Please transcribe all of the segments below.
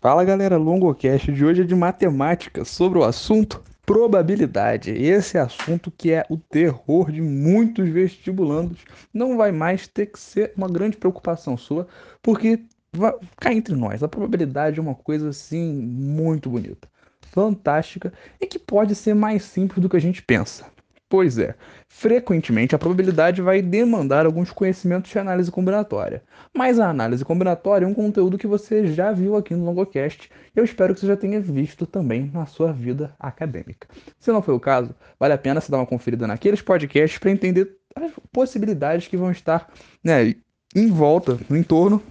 Fala galera, Longocast de hoje é de matemática sobre o assunto probabilidade. Esse assunto que é o terror de muitos vestibulandos não vai mais ter que ser uma grande preocupação sua, porque cá entre nós, a probabilidade é uma coisa assim muito bonita, fantástica e que pode ser mais simples do que a gente pensa. Pois é, frequentemente a probabilidade vai demandar alguns conhecimentos de análise combinatória. Mas a análise combinatória é um conteúdo que você já viu aqui no Longocast e eu espero que você já tenha visto também na sua vida acadêmica. Se não foi o caso, vale a pena você dar uma conferida naqueles podcasts para entender as possibilidades que vão estar né, em volta, no entorno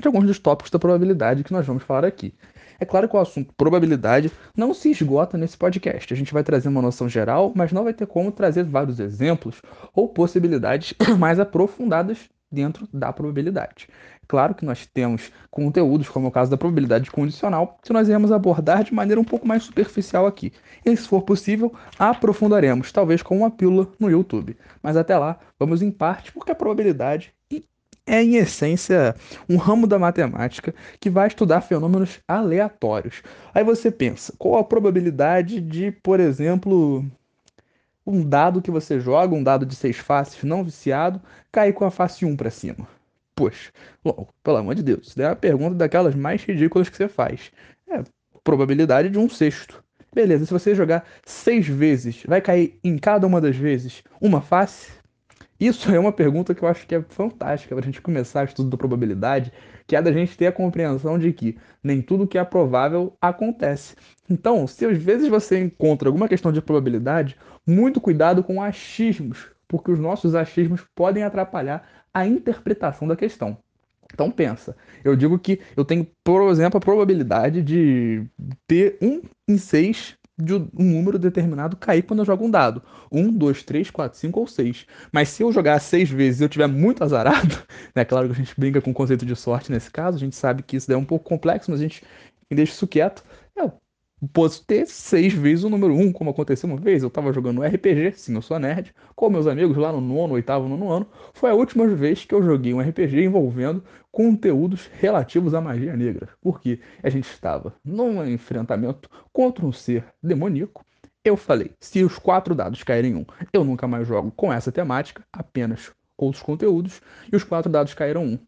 de alguns dos tópicos da probabilidade que nós vamos falar aqui. É claro que o assunto probabilidade não se esgota nesse podcast. A gente vai trazer uma noção geral, mas não vai ter como trazer vários exemplos ou possibilidades mais aprofundadas dentro da probabilidade. Claro que nós temos conteúdos, como é o caso da probabilidade condicional, que nós iremos abordar de maneira um pouco mais superficial aqui. E se for possível, aprofundaremos, talvez com uma pílula no YouTube. Mas até lá, vamos em parte, porque a probabilidade é, em essência, um ramo da matemática que vai estudar fenômenos aleatórios. Aí você pensa, qual a probabilidade de, por exemplo, um dado que você joga, um dado de seis faces não viciado, cair com a face 1 para cima? Poxa, pelo amor de Deus, isso é a pergunta daquelas mais ridículas que você faz. É probabilidade de um sexto. Beleza, se você jogar seis vezes, vai cair em cada uma das vezes uma face? Isso é uma pergunta que eu acho que é fantástica para a gente começar o estudo da probabilidade, que é da gente ter a compreensão de que nem tudo que é provável acontece. Então, se às vezes você encontra alguma questão de probabilidade, muito cuidado com achismos, porque os nossos achismos podem atrapalhar a interpretação da questão. Então pensa, eu digo que eu tenho, por exemplo, a probabilidade de ter um em seis de um número determinado cair quando eu jogo um dado. Um, dois, três, quatro, cinco ou seis. Mas se eu jogar seis vezes e eu tiver muito azarado, né? Claro que a gente brinca com o conceito de sorte nesse caso, a gente sabe que isso é um pouco complexo, mas a gente deixa isso quieto. Eu posso ter seis vezes o número um, como aconteceu uma vez. Eu estava jogando RPG, sim, eu sou nerd, com meus amigos lá no nono, oitavo, nono ano. Foi a última vez que eu joguei um RPG envolvendo conteúdos relativos à magia negra. Porque a gente estava num enfrentamento contra um ser demoníaco. Eu falei, se os quatro dados caírem um, eu nunca mais jogo com essa temática, apenas outros conteúdos, e os quatro dados caíram um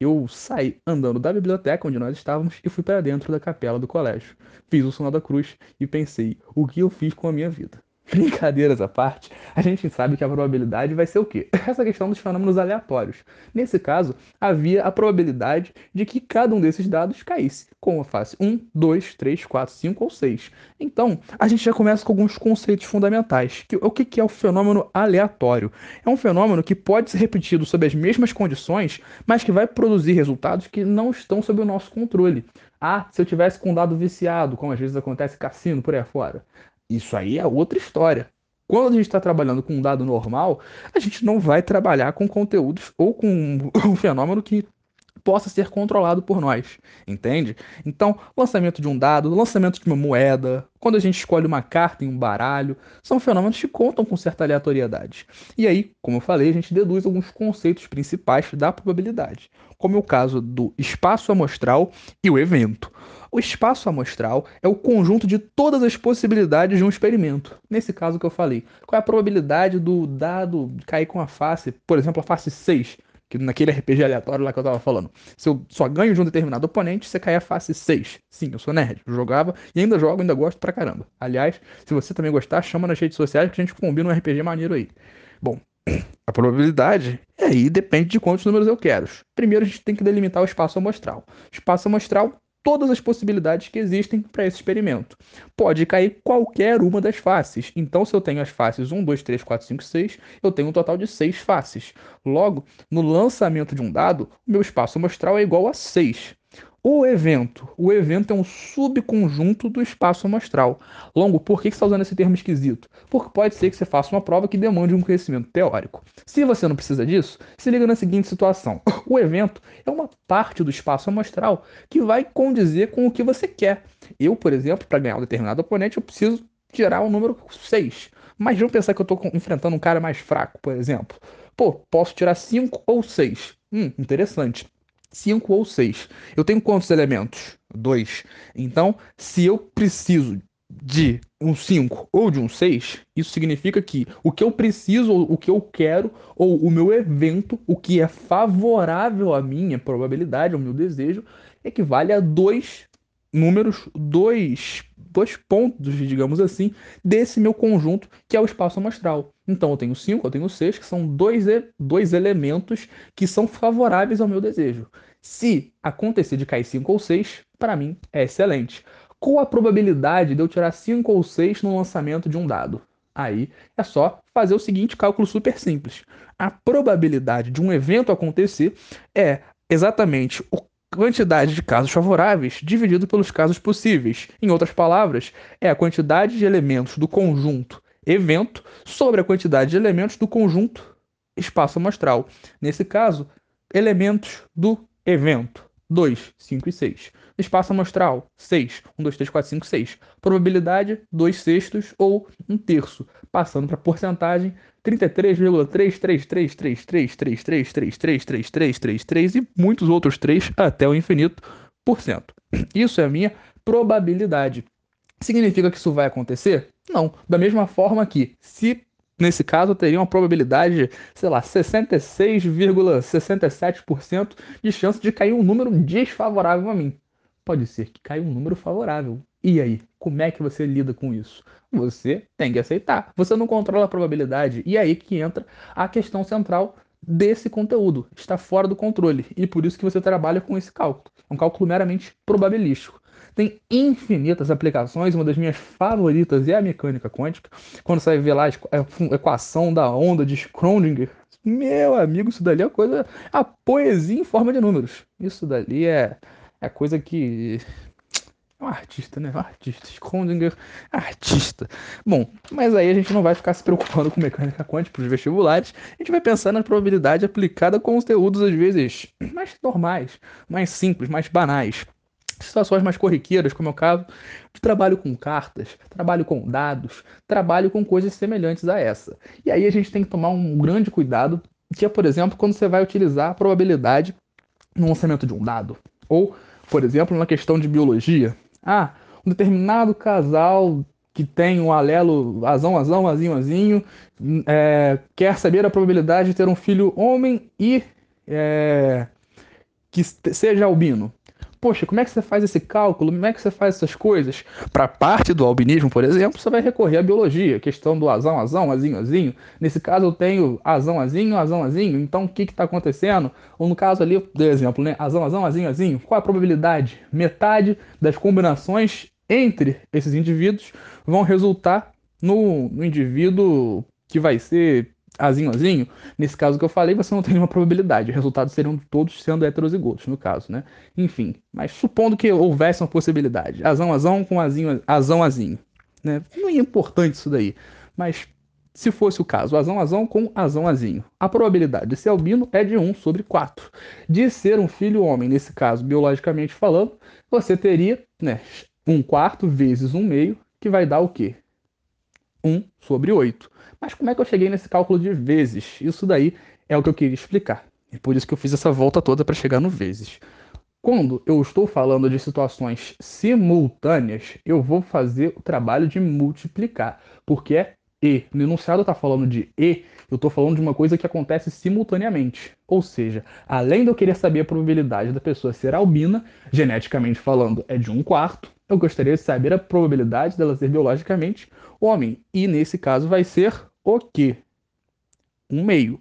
eu saí andando da biblioteca onde nós estávamos e fui para dentro da capela do colégio. Fiz o sinal da cruz e pensei: o que eu fiz com a minha vida? Brincadeiras à parte, a gente sabe que a probabilidade vai ser o quê? Essa questão dos fenômenos aleatórios. Nesse caso, havia a probabilidade de que cada um desses dados caísse, com a face 1, 2, 3, 4, 5 ou 6. Então, a gente já começa com alguns conceitos fundamentais. O que é o fenômeno aleatório? É um fenômeno que pode ser repetido sob as mesmas condições, mas que vai produzir resultados que não estão sob o nosso controle. Ah, se eu tivesse com um dado viciado, como às vezes acontece cassino por aí fora. Isso aí é outra história. Quando a gente está trabalhando com um dado normal, a gente não vai trabalhar com conteúdos ou com um fenômeno que possa ser controlado por nós, entende? Então, lançamento de um dado, lançamento de uma moeda, quando a gente escolhe uma carta em um baralho, são fenômenos que contam com certa aleatoriedade. E aí, como eu falei, a gente deduz alguns conceitos principais da probabilidade, como é o caso do espaço amostral e o evento. O espaço amostral é o conjunto de todas as possibilidades de um experimento. Nesse caso que eu falei, qual é a probabilidade do dado cair com a face, por exemplo, a face 6, que naquele RPG aleatório lá que eu tava falando. Se eu só ganho de um determinado oponente, você cai a face 6. Sim, eu sou nerd. Eu jogava e ainda jogo, ainda gosto pra caramba. Aliás, se você também gostar, chama nas redes sociais que a gente combina um RPG maneiro aí. Bom, a probabilidade aí depende de quantos números eu quero. Primeiro a gente tem que delimitar o espaço amostral. Espaço amostral todas as possibilidades que existem para esse experimento. Pode cair qualquer uma das faces. Então, se eu tenho as faces 1, 2, 3, 4, 5, 6, eu tenho um total de 6 faces. Logo, no lançamento de um dado, o meu espaço amostral é igual a 6. O evento. O evento é um subconjunto do espaço amostral. Longo, por que você está usando esse termo esquisito? Porque pode ser que você faça uma prova que demande um conhecimento teórico. Se você não precisa disso, se liga na seguinte situação. O evento é uma parte do espaço amostral que vai condizer com o que você quer. Eu, por exemplo, para ganhar um determinado oponente, eu preciso tirar o número 6. Mas vamos pensar que eu estou enfrentando um cara mais fraco, por exemplo. Pô, posso tirar 5 ou 6. Hum, interessante. 5 ou 6. Eu tenho quantos elementos? 2. Então, se eu preciso de um 5 ou de um 6, isso significa que o que eu preciso, o que eu quero, ou o meu evento, o que é favorável à minha probabilidade, ao meu desejo, equivale a dois números, dois, dois pontos, digamos assim, desse meu conjunto, que é o espaço amostral. Então eu tenho 5, eu tenho 6, que são dois, dois elementos que são favoráveis ao meu desejo. Se acontecer de cair 5 ou 6, para mim é excelente. Qual a probabilidade de eu tirar 5 ou 6 no lançamento de um dado? Aí é só fazer o seguinte cálculo super simples. A probabilidade de um evento acontecer é exatamente a quantidade de casos favoráveis dividido pelos casos possíveis. Em outras palavras, é a quantidade de elementos do conjunto evento sobre a quantidade de elementos do conjunto espaço amostral. Nesse caso, elementos do evento. 2, 5 e 6. Espaço amostral, 6. 1, 2, 3, 4, 5, 6. Probabilidade, 2 sextos ou 1 terço. Passando para porcentagem, 33,3333333333333 e muitos outros 3 até o infinito por cento. Isso é a minha probabilidade. Significa que isso vai acontecer? Não. Da mesma forma que, se nesse caso, teria uma probabilidade, sei lá, 66,67% de chance de cair um número desfavorável a mim. Pode ser que caia um número favorável. E aí, como é que você lida com isso? Você tem que aceitar. Você não controla a probabilidade. E aí que entra a questão central desse conteúdo. Está fora do controle. E por isso que você trabalha com esse cálculo. É um cálculo meramente probabilístico. Tem infinitas aplicações, uma das minhas favoritas é a mecânica quântica. Quando você vai ver lá a equação da onda de Schrödinger, meu amigo, isso dali é coisa. A poesia em forma de números. Isso dali é, é coisa que. É um artista, né? Um artista. Schrödinger, artista. Bom, mas aí a gente não vai ficar se preocupando com mecânica quântica para os vestibulares. A gente vai pensar na probabilidade aplicada com conteúdos, às vezes, mais normais, mais simples, mais banais situações mais corriqueiras, como é o caso de trabalho com cartas, trabalho com dados, trabalho com coisas semelhantes a essa. E aí a gente tem que tomar um grande cuidado, que é, por exemplo, quando você vai utilizar a probabilidade no lançamento de um dado. Ou, por exemplo, na questão de biologia. Ah, um determinado casal que tem um alelo azão, azão, azinho, azinho, é, quer saber a probabilidade de ter um filho homem e é, que seja albino. Poxa, como é que você faz esse cálculo? Como é que você faz essas coisas? Para a parte do albinismo, por exemplo, você vai recorrer à biologia, questão do azão, azão, azinho, azinho. Nesse caso, eu tenho azão, azinho, azão, azinho. Então, o que está acontecendo? Ou no caso ali, do exemplo, né? Azão, azão, azinho, azinho. Qual a probabilidade? Metade das combinações entre esses indivíduos vão resultar no, no indivíduo que vai ser azinho, azinho, nesse caso que eu falei, você não tem nenhuma probabilidade. Os resultados seriam todos sendo heterozigotos, no caso, né? Enfim, mas supondo que houvesse uma possibilidade. Azão, azão com azinho, azão, azinho. Né? Não é importante isso daí. Mas se fosse o caso, azão, azão com azão, azinho. A probabilidade de ser albino é de 1 sobre 4. De ser um filho homem, nesse caso, biologicamente falando, você teria né, 1 quarto vezes 1 meio, que vai dar o quê? 1 sobre 8. Mas como é que eu cheguei nesse cálculo de vezes? Isso daí é o que eu queria explicar. E por isso que eu fiz essa volta toda para chegar no vezes. Quando eu estou falando de situações simultâneas, eu vou fazer o trabalho de multiplicar, porque é e. No enunciado está falando de e, eu estou falando de uma coisa que acontece simultaneamente. Ou seja, além de eu querer saber a probabilidade da pessoa ser albina, geneticamente falando, é de um quarto, eu gostaria de saber a probabilidade dela ser biologicamente homem. E nesse caso vai ser o quê? Um meio,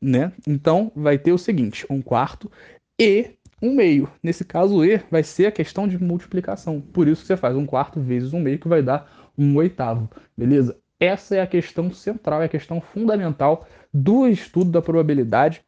né? Então vai ter o seguinte: um quarto e um meio. Nesse caso, E vai ser a questão de multiplicação. Por isso você faz um quarto vezes um meio, que vai dar um oitavo. Beleza? Essa é a questão central, é a questão fundamental do estudo da probabilidade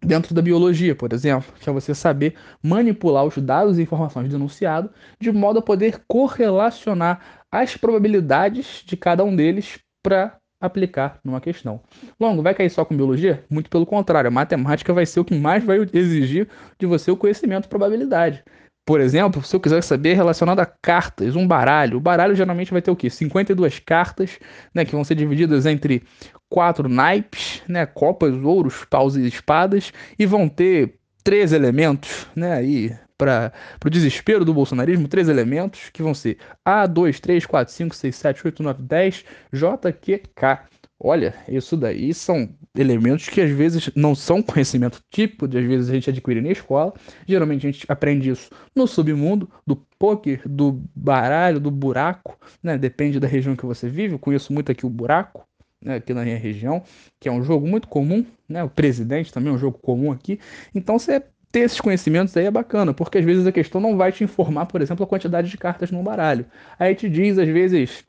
dentro da biologia, por exemplo, que é você saber manipular os dados e informações do enunciado de modo a poder correlacionar as probabilidades de cada um deles para aplicar numa questão. Longo, vai cair só com biologia? Muito pelo contrário, a matemática vai ser o que mais vai exigir de você o conhecimento de probabilidade. Por exemplo, se eu quiser saber relacionado a cartas, um baralho, o baralho geralmente vai ter o quê? 52 cartas, né, que vão ser divididas entre quatro naipes, né, copas, ouros, paus e espadas, e vão ter três elementos, né? Aí, para o desespero do bolsonarismo, três elementos que vão ser A, 2, 3, 4, 5, 6, 7, 8, 9, 10, J, Q, K. Olha, isso daí são elementos que às vezes não são conhecimento típico, às vezes a gente adquire na escola. Geralmente a gente aprende isso no submundo, do poker, do baralho, do buraco, né? Depende da região que você vive. Eu conheço muito aqui o buraco, né? aqui na minha região, que é um jogo muito comum, né? O presidente também é um jogo comum aqui. Então você ter esses conhecimentos aí é bacana, porque às vezes a questão não vai te informar, por exemplo, a quantidade de cartas no baralho. Aí te diz, às vezes,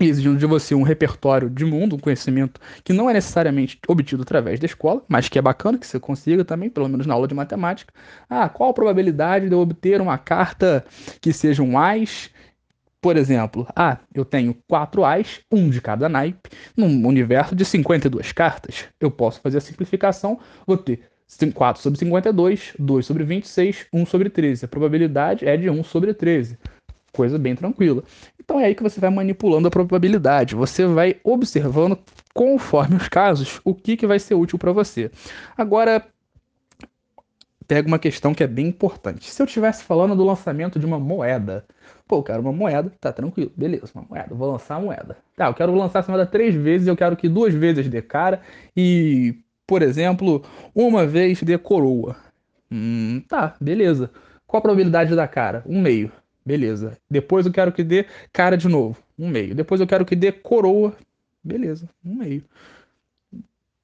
exigindo de você um repertório de mundo, um conhecimento que não é necessariamente obtido através da escola, mas que é bacana que você consiga também, pelo menos na aula de matemática. Ah, qual a probabilidade de eu obter uma carta que seja um AIS? Por exemplo, ah, eu tenho quatro AIS, um de cada naipe, num universo de 52 cartas. Eu posso fazer a simplificação, vou ter 4 sobre 52, 2 sobre 26, 1 sobre 13. A probabilidade é de 1 sobre 13 coisa bem tranquila. Então é aí que você vai manipulando a probabilidade, você vai observando conforme os casos o que, que vai ser útil para você. Agora, pega uma questão que é bem importante. Se eu estivesse falando do lançamento de uma moeda, pô, eu quero uma moeda, tá tranquilo, beleza, uma moeda, vou lançar a moeda. Tá, eu quero lançar essa moeda três vezes, eu quero que duas vezes dê cara e, por exemplo, uma vez dê coroa. Hum, tá, beleza. Qual a probabilidade da cara? Um meio. Beleza. Depois eu quero que dê cara de novo. Um meio. Depois eu quero que dê coroa. Beleza. Um meio.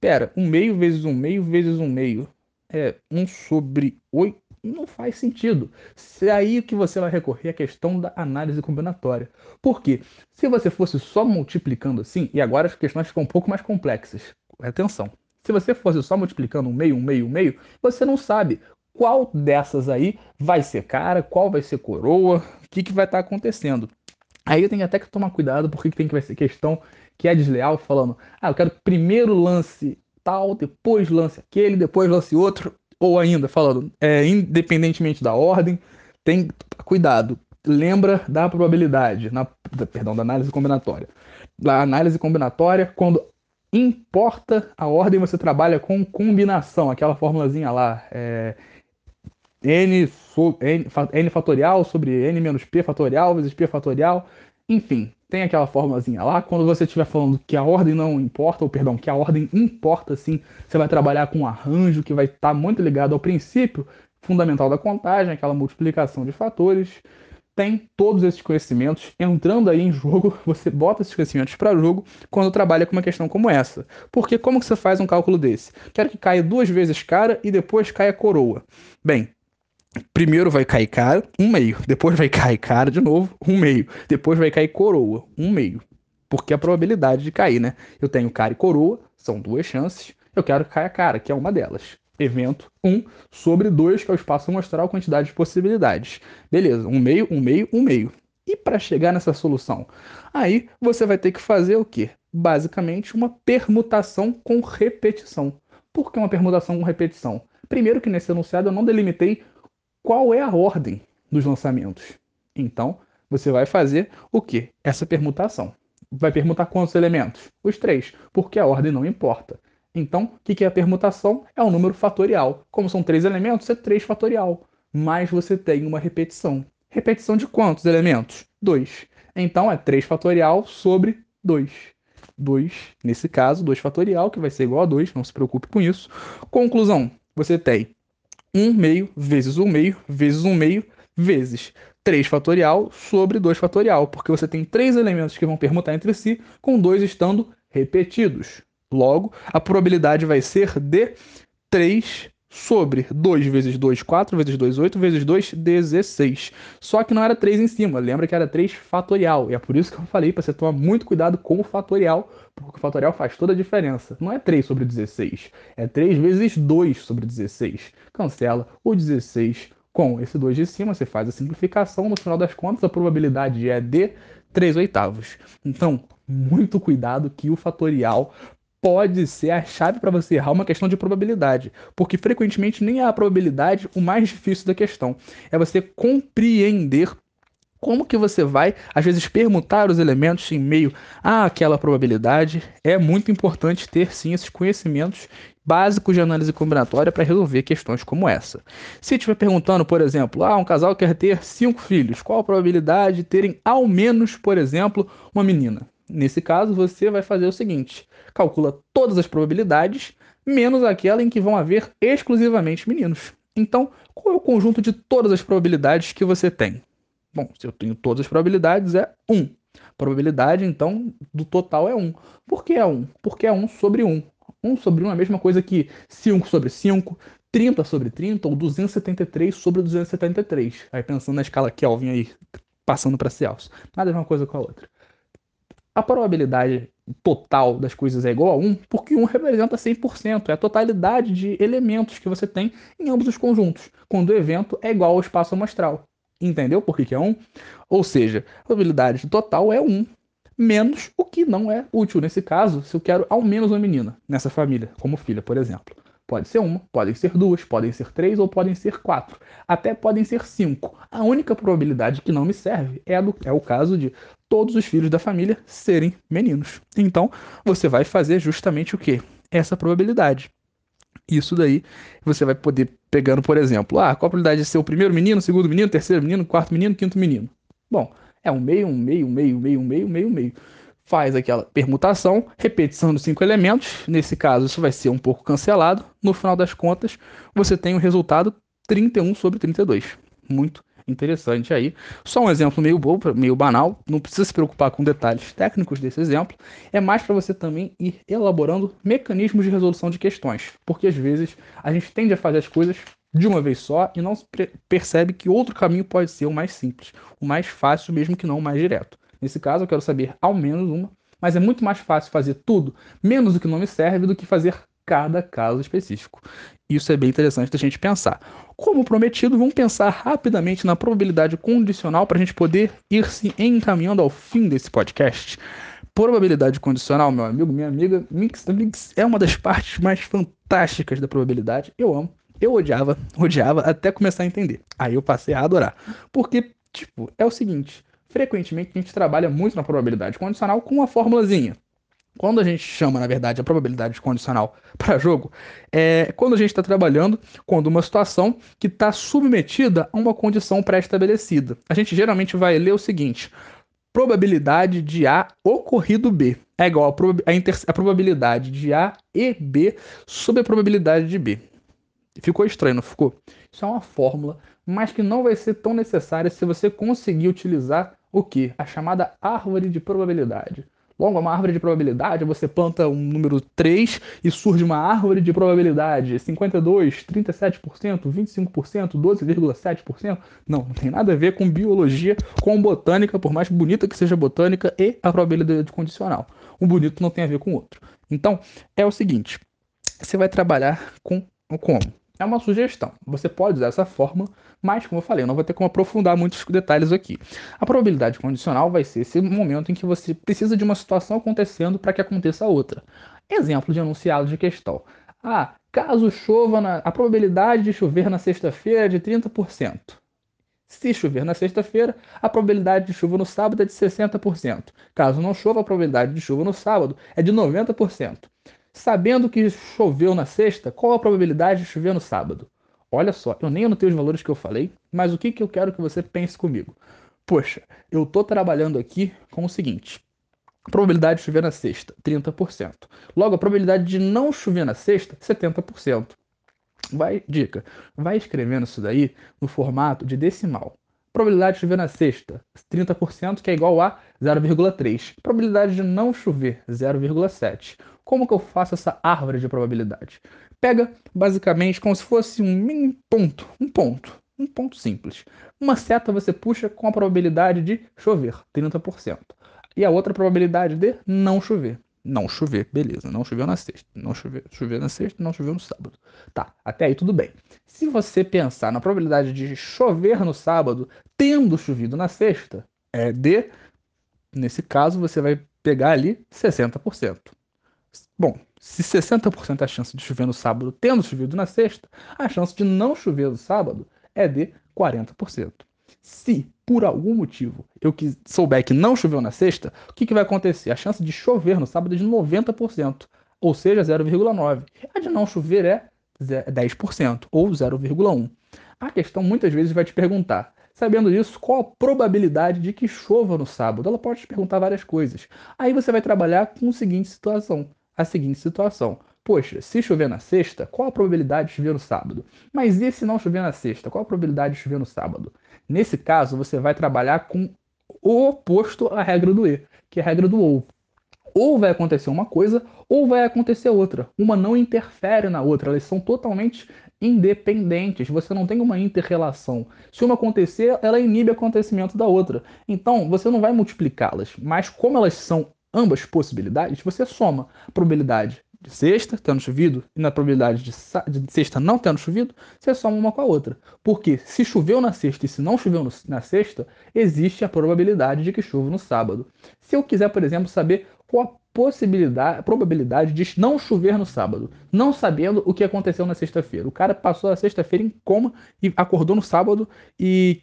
Pera, um meio vezes um meio vezes um meio. É um sobre oito. Não faz sentido. Se é aí que você vai recorrer à questão da análise combinatória. Por quê? Se você fosse só multiplicando assim, e agora as questões ficam um pouco mais complexas. Atenção. Se você fosse só multiplicando um meio, um meio, um meio, você não sabe qual dessas aí vai ser cara, qual vai ser coroa, o que, que vai estar tá acontecendo. Aí eu tenho até que tomar cuidado, porque tem que vai ser questão que é desleal, falando, ah, eu quero primeiro lance tal, depois lance aquele, depois lance outro, ou ainda falando, é, independentemente da ordem, tem cuidado. Lembra da probabilidade, na, perdão, da análise combinatória. Na análise combinatória, quando importa a ordem, você trabalha com combinação, aquela formulazinha lá, é, n, n, n fatorial sobre n menos p fatorial vezes p fatorial. Enfim, tem aquela formulazinha lá. Quando você estiver falando que a ordem não importa, ou perdão, que a ordem importa sim, você vai trabalhar com um arranjo que vai estar tá muito ligado ao princípio fundamental da contagem, aquela multiplicação de fatores. Tem todos esses conhecimentos entrando aí em jogo, você bota esses conhecimentos para jogo quando trabalha com uma questão como essa. Porque como que você faz um cálculo desse? Quero que caia duas vezes cara e depois caia coroa. Bem, Primeiro vai cair cara, um meio. Depois vai cair cara de novo, um meio. Depois vai cair coroa, um meio. Porque a probabilidade de cair, né? Eu tenho cara e coroa, são duas chances. Eu quero que caia cara, que é uma delas. Evento 1 sobre 2, que é o espaço amostral, quantidade de possibilidades. Beleza, um meio, um meio, um meio. E para chegar nessa solução? Aí você vai ter que fazer o quê? Basicamente uma permutação com repetição. Por que uma permutação com repetição? Primeiro que nesse enunciado eu não delimitei qual é a ordem dos lançamentos. Então, você vai fazer o que? Essa permutação. Vai permutar quantos elementos? Os três, porque a ordem não importa. Então, o que é a permutação? É um número fatorial. Como são três elementos, é 3 fatorial. Mas você tem uma repetição. Repetição de quantos elementos? 2. Então, é 3 fatorial sobre 2. 2, nesse caso, 2 fatorial, que vai ser igual a 2, não se preocupe com isso. Conclusão, você tem 1 meio vezes 1 meio vezes 1 meio vezes 3 fatorial sobre 2 fatorial, porque você tem três elementos que vão permutar entre si, com dois estando repetidos. Logo, a probabilidade vai ser de 3 sobre 2 vezes 2, 4 vezes 2, 8 vezes 2, 16. Só que não era 3 em cima, lembra que era 3 fatorial. E é por isso que eu falei para você tomar muito cuidado com o fatorial, porque o fatorial faz toda a diferença. Não é 3 sobre 16, é 3 vezes 2 sobre 16. Cancela o 16 com esse 2 de cima, você faz a simplificação, no final das contas a probabilidade é de 3 oitavos. Então, muito cuidado que o fatorial pode ser a chave para você errar uma questão de probabilidade, porque frequentemente nem é a probabilidade o mais difícil da questão, é você compreender como que você vai, às vezes, permutar os elementos em meio àquela probabilidade. É muito importante ter, sim, esses conhecimentos básicos de análise combinatória para resolver questões como essa. Se estiver perguntando, por exemplo, ah, um casal quer ter cinco filhos, qual a probabilidade de terem ao menos, por exemplo, uma menina? Nesse caso, você vai fazer o seguinte: calcula todas as probabilidades, menos aquela em que vão haver exclusivamente meninos. Então, qual é o conjunto de todas as probabilidades que você tem? Bom, se eu tenho todas as probabilidades, é 1. Probabilidade, então, do total é 1. Por que é 1? Porque é 1 sobre 1. 1 sobre 1 é a mesma coisa que 5 sobre 5, 30 sobre 30 ou 273 sobre 273. Aí pensando na escala Kelvin aí, passando para Celsius. Nada é uma coisa com a outra. A probabilidade total das coisas é igual a 1 porque 1 representa 100%, é a totalidade de elementos que você tem em ambos os conjuntos, quando o evento é igual ao espaço amostral. Entendeu por que, que é 1? Ou seja, a probabilidade total é 1 menos o que não é útil. Nesse caso, se eu quero ao menos uma menina nessa família, como filha, por exemplo. Pode ser uma, podem ser duas, podem ser três ou podem ser quatro. Até podem ser cinco. A única probabilidade que não me serve é, do, é o caso de todos os filhos da família serem meninos. Então, você vai fazer justamente o que? Essa probabilidade. Isso daí você vai poder pegando, por exemplo, ah, qual a probabilidade de ser o primeiro menino, segundo menino, terceiro menino, quarto menino, quinto menino? Bom, é um meio, um meio, um meio, um meio, um meio, um meio, um meio. Faz aquela permutação, repetição dos cinco elementos. Nesse caso, isso vai ser um pouco cancelado. No final das contas, você tem o resultado 31 sobre 32. Muito interessante aí. Só um exemplo meio bobo, meio banal, não precisa se preocupar com detalhes técnicos desse exemplo, é mais para você também ir elaborando mecanismos de resolução de questões, porque às vezes a gente tende a fazer as coisas de uma vez só e não percebe que outro caminho pode ser o mais simples, o mais fácil, mesmo que não o mais direto. Nesse caso, eu quero saber ao menos uma, mas é muito mais fácil fazer tudo, menos o que não me serve, do que fazer cada caso específico. Isso é bem interessante da gente pensar. Como prometido, vamos pensar rapidamente na probabilidade condicional para a gente poder ir se encaminhando ao fim desse podcast. Probabilidade condicional, meu amigo, minha amiga, Mix, Mix é uma das partes mais fantásticas da probabilidade. Eu amo. Eu odiava, odiava até começar a entender. Aí eu passei a adorar. Porque, tipo, é o seguinte: frequentemente a gente trabalha muito na probabilidade condicional com uma formulazinha. Quando a gente chama, na verdade, a probabilidade condicional para jogo, é quando a gente está trabalhando com uma situação que está submetida a uma condição pré-estabelecida. A gente geralmente vai ler o seguinte: probabilidade de A ocorrido B é igual a, prob a, a probabilidade de A e B sobre a probabilidade de B. Ficou estranho, não ficou? Isso é uma fórmula, mas que não vai ser tão necessária se você conseguir utilizar o que? A chamada árvore de probabilidade. Logo, uma árvore de probabilidade, você planta um número 3 e surge uma árvore de probabilidade 52, 37%, 25%, 12,7%. Não, não tem nada a ver com biologia, com botânica, por mais bonita que seja botânica, e a probabilidade condicional. Um bonito não tem a ver com o outro. Então, é o seguinte: você vai trabalhar com como? É uma sugestão. Você pode usar essa forma, mas como eu falei, eu não vou ter como aprofundar muitos detalhes aqui. A probabilidade condicional vai ser esse momento em que você precisa de uma situação acontecendo para que aconteça outra. Exemplo de enunciado de questão. Ah, caso chova na... a probabilidade de chover na sexta-feira é de 30%. Se chover na sexta-feira, a probabilidade de chuva no sábado é de 60%. Caso não chova, a probabilidade de chuva no sábado é de 90%. Sabendo que choveu na sexta, qual a probabilidade de chover no sábado? Olha só, eu nem anotei os valores que eu falei, mas o que, que eu quero que você pense comigo? Poxa, eu estou trabalhando aqui com o seguinte: probabilidade de chover na sexta, 30%. Logo, a probabilidade de não chover na sexta, 70%. Vai, dica, vai escrevendo isso daí no formato de decimal. Probabilidade de chover na sexta, 30%, que é igual a 0,3. Probabilidade de não chover, 0,7. Como que eu faço essa árvore de probabilidade? Pega basicamente como se fosse um mini ponto, um ponto, um ponto simples. Uma seta você puxa com a probabilidade de chover, 30%. E a outra probabilidade de não chover. Não chover, beleza. Não choveu na sexta. Não choveu, choveu na sexta, não choveu no sábado. Tá, até aí tudo bem. Se você pensar na probabilidade de chover no sábado, tendo chovido na sexta, é de, nesse caso, você vai pegar ali 60%. Bom, se 60% é a chance de chover no sábado tendo chovido na sexta, a chance de não chover no sábado é de 40%. Se, por algum motivo, eu souber que não choveu na sexta, o que, que vai acontecer? A chance de chover no sábado é de 90%. ou seja, 0,9. A de não chover é 10%, ou 0,1. A questão muitas vezes vai te perguntar: Sabendo isso, qual a probabilidade de que chova no sábado? Ela pode te perguntar várias coisas. Aí você vai trabalhar com a seguinte situação. A seguinte situação. Poxa, se chover na sexta, qual a probabilidade de chover no sábado? Mas e se não chover na sexta? Qual a probabilidade de chover no sábado? Nesse caso, você vai trabalhar com o oposto à regra do E, que é a regra do ou. Ou vai acontecer uma coisa, ou vai acontecer outra. Uma não interfere na outra, elas são totalmente independentes, você não tem uma interrelação. Se uma acontecer, ela inibe o acontecimento da outra. Então, você não vai multiplicá-las, mas como elas são ambas possibilidades, você soma a probabilidade de sexta tendo chovido e na probabilidade de, de, sexta não tendo chovido, você soma uma com a outra. Porque se choveu na sexta e se não choveu no, na sexta, existe a probabilidade de que chova no sábado. Se eu quiser, por exemplo, saber qual a possibilidade, probabilidade de não chover no sábado, não sabendo o que aconteceu na sexta-feira. O cara passou a sexta-feira em coma e acordou no sábado e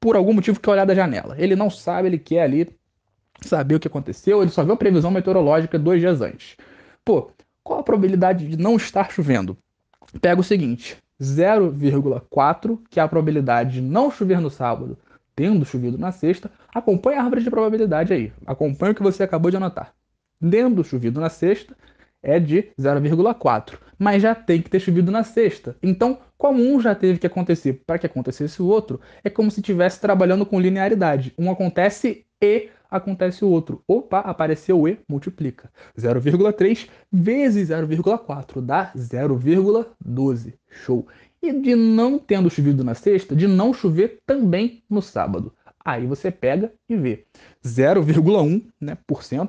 por algum motivo quer olhar da janela. Ele não sabe, ele quer ali saber o que aconteceu, ele só viu a previsão meteorológica dois dias antes. Pô, qual a probabilidade de não estar chovendo? Pega o seguinte, 0,4, que é a probabilidade de não chover no sábado, tendo chovido na sexta, acompanha a árvore de probabilidade aí. Acompanha o que você acabou de anotar tendo chovido na sexta, é de 0,4. Mas já tem que ter chovido na sexta. Então, como um já teve que acontecer para que acontecesse o outro, é como se estivesse trabalhando com linearidade. Um acontece e acontece o outro. Opa, apareceu o e, multiplica. 0,3 vezes 0,4 dá 0,12. Show. E de não tendo chovido na sexta, de não chover também no sábado. Aí você pega e vê. 0,1% né,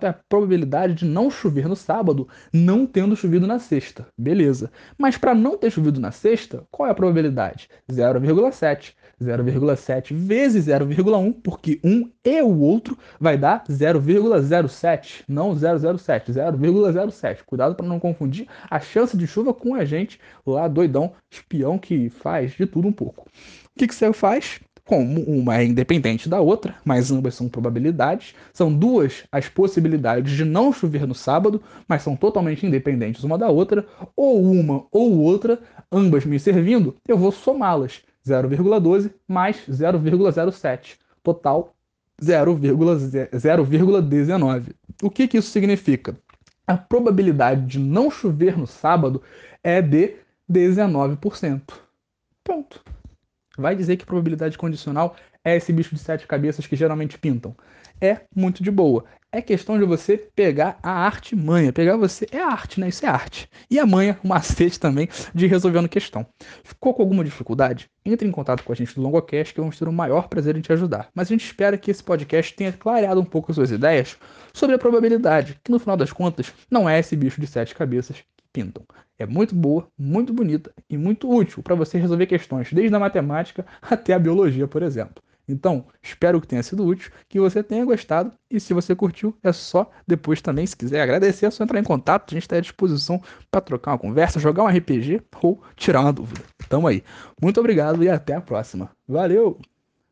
é a probabilidade de não chover no sábado, não tendo chovido na sexta. Beleza. Mas para não ter chovido na sexta, qual é a probabilidade? 0,7. 0,7 vezes 0,1, porque um e o outro vai dar 0,07, não 007, 0,07. Cuidado para não confundir a chance de chuva com a gente lá doidão, espião que faz de tudo um pouco. O que, que você faz? como uma é independente da outra, mas ambas são probabilidades. São duas as possibilidades de não chover no sábado, mas são totalmente independentes uma da outra, ou uma ou outra, ambas me servindo, eu vou somá-las. 0,12 mais 0,07. Total 0,19. O que, que isso significa? A probabilidade de não chover no sábado é de 19%. Ponto vai dizer que probabilidade condicional é esse bicho de sete cabeças que geralmente pintam. É muito de boa. É questão de você pegar a arte manha. Pegar você é arte, né? Isso é arte. E a manha, o macete também de resolvendo questão. Ficou com alguma dificuldade? Entre em contato com a gente do Longocast que vamos ter o maior prazer em te ajudar. Mas a gente espera que esse podcast tenha clareado um pouco suas ideias sobre a probabilidade, que no final das contas não é esse bicho de sete cabeças pintam. É muito boa, muito bonita e muito útil para você resolver questões desde a matemática até a biologia, por exemplo. Então, espero que tenha sido útil, que você tenha gostado e se você curtiu, é só depois também, se quiser agradecer, é só entrar em contato, a gente está à disposição para trocar uma conversa, jogar um RPG ou tirar uma dúvida. Tamo aí. Muito obrigado e até a próxima. Valeu!